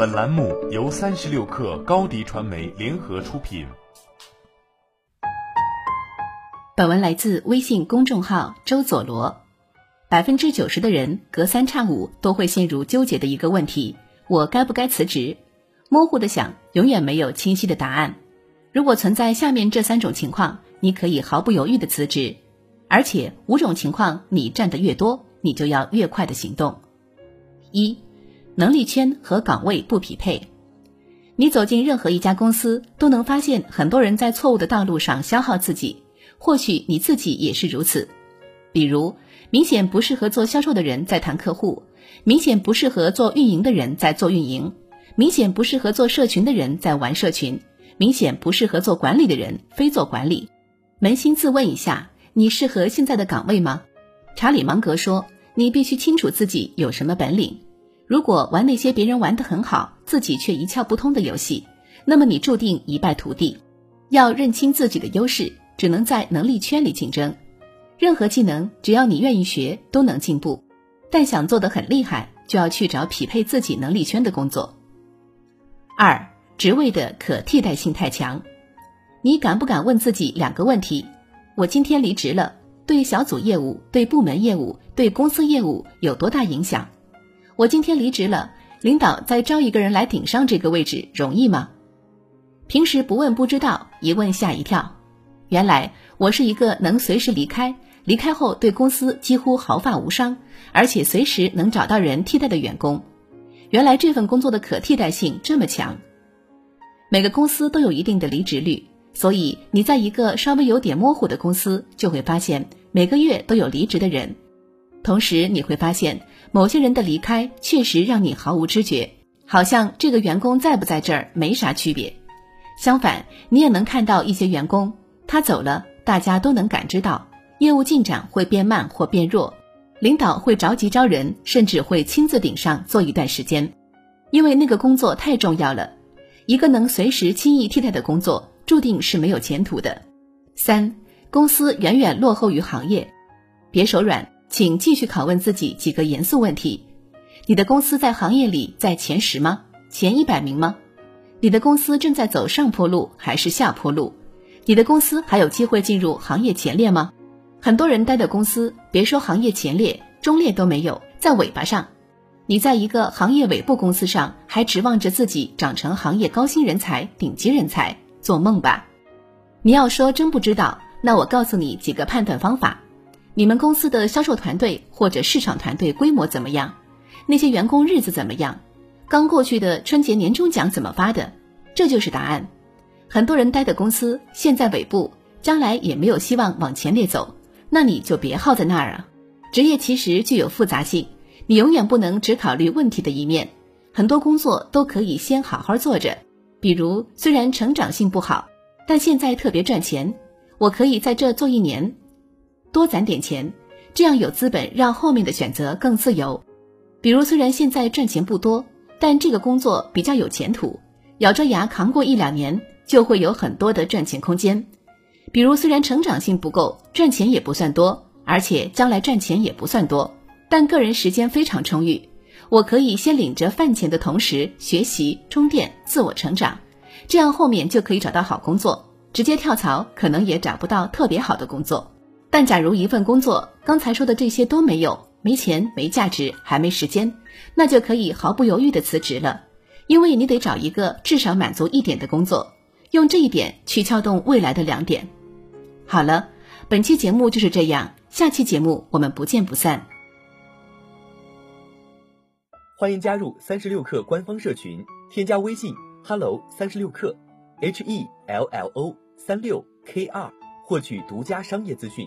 本栏目由三十六氪高低传媒联合出品。本文来自微信公众号周佐罗。百分之九十的人隔三差五都会陷入纠结的一个问题：我该不该辞职？模糊的想，永远没有清晰的答案。如果存在下面这三种情况，你可以毫不犹豫的辞职。而且五种情况你占的越多，你就要越快的行动。一，能力圈和岗位不匹配。你走进任何一家公司，都能发现很多人在错误的道路上消耗自己。或许你自己也是如此。比如，明显不适合做销售的人在谈客户，明显不适合做运营的人在做运营，明显不适合做社群的人在玩社群，明显不适合做管理的人非做管理。扪心自问一下。你适合现在的岗位吗？查理芒格说：“你必须清楚自己有什么本领。如果玩那些别人玩得很好，自己却一窍不通的游戏，那么你注定一败涂地。要认清自己的优势，只能在能力圈里竞争。任何技能，只要你愿意学，都能进步。但想做得很厉害，就要去找匹配自己能力圈的工作。二，职位的可替代性太强。你敢不敢问自己两个问题？我今天离职了，对小组业务、对部门业务、对公司业务有多大影响？我今天离职了，领导再招一个人来顶上这个位置容易吗？平时不问不知道，一问吓一跳。原来我是一个能随时离开，离开后对公司几乎毫发无伤，而且随时能找到人替代的员工。原来这份工作的可替代性这么强。每个公司都有一定的离职率。所以你在一个稍微有点模糊的公司，就会发现每个月都有离职的人，同时你会发现某些人的离开确实让你毫无知觉，好像这个员工在不在这儿没啥区别。相反，你也能看到一些员工他走了，大家都能感知到业务进展会变慢或变弱，领导会着急招人，甚至会亲自顶上做一段时间，因为那个工作太重要了，一个能随时轻易替代的工作。注定是没有前途的。三，公司远远落后于行业，别手软，请继续拷问自己几个严肃问题：你的公司在行业里在前十吗？前一百名吗？你的公司正在走上坡路还是下坡路？你的公司还有机会进入行业前列吗？很多人待的公司，别说行业前列，中列都没有，在尾巴上。你在一个行业尾部公司上，还指望着自己长成行业高薪人才、顶级人才？做梦吧！你要说真不知道，那我告诉你几个判断方法。你们公司的销售团队或者市场团队规模怎么样？那些员工日子怎么样？刚过去的春节年终奖怎么发的？这就是答案。很多人待的公司现在尾部，将来也没有希望往前列走，那你就别耗在那儿啊。职业其实具有复杂性，你永远不能只考虑问题的一面，很多工作都可以先好好做着。比如，虽然成长性不好，但现在特别赚钱，我可以在这做一年，多攒点钱，这样有资本让后面的选择更自由。比如，虽然现在赚钱不多，但这个工作比较有前途，咬着牙扛过一两年，就会有很多的赚钱空间。比如，虽然成长性不够，赚钱也不算多，而且将来赚钱也不算多，但个人时间非常充裕。我可以先领着饭钱的同时学习、充电、自我成长，这样后面就可以找到好工作。直接跳槽可能也找不到特别好的工作。但假如一份工作刚才说的这些都没有，没钱、没价值，还没时间，那就可以毫不犹豫的辞职了。因为你得找一个至少满足一点的工作，用这一点去撬动未来的两点。好了，本期节目就是这样，下期节目我们不见不散。欢迎加入三十六课官方社群，添加微信 hello 三十六课，h e l l o 三六 k 二，获取独家商业资讯，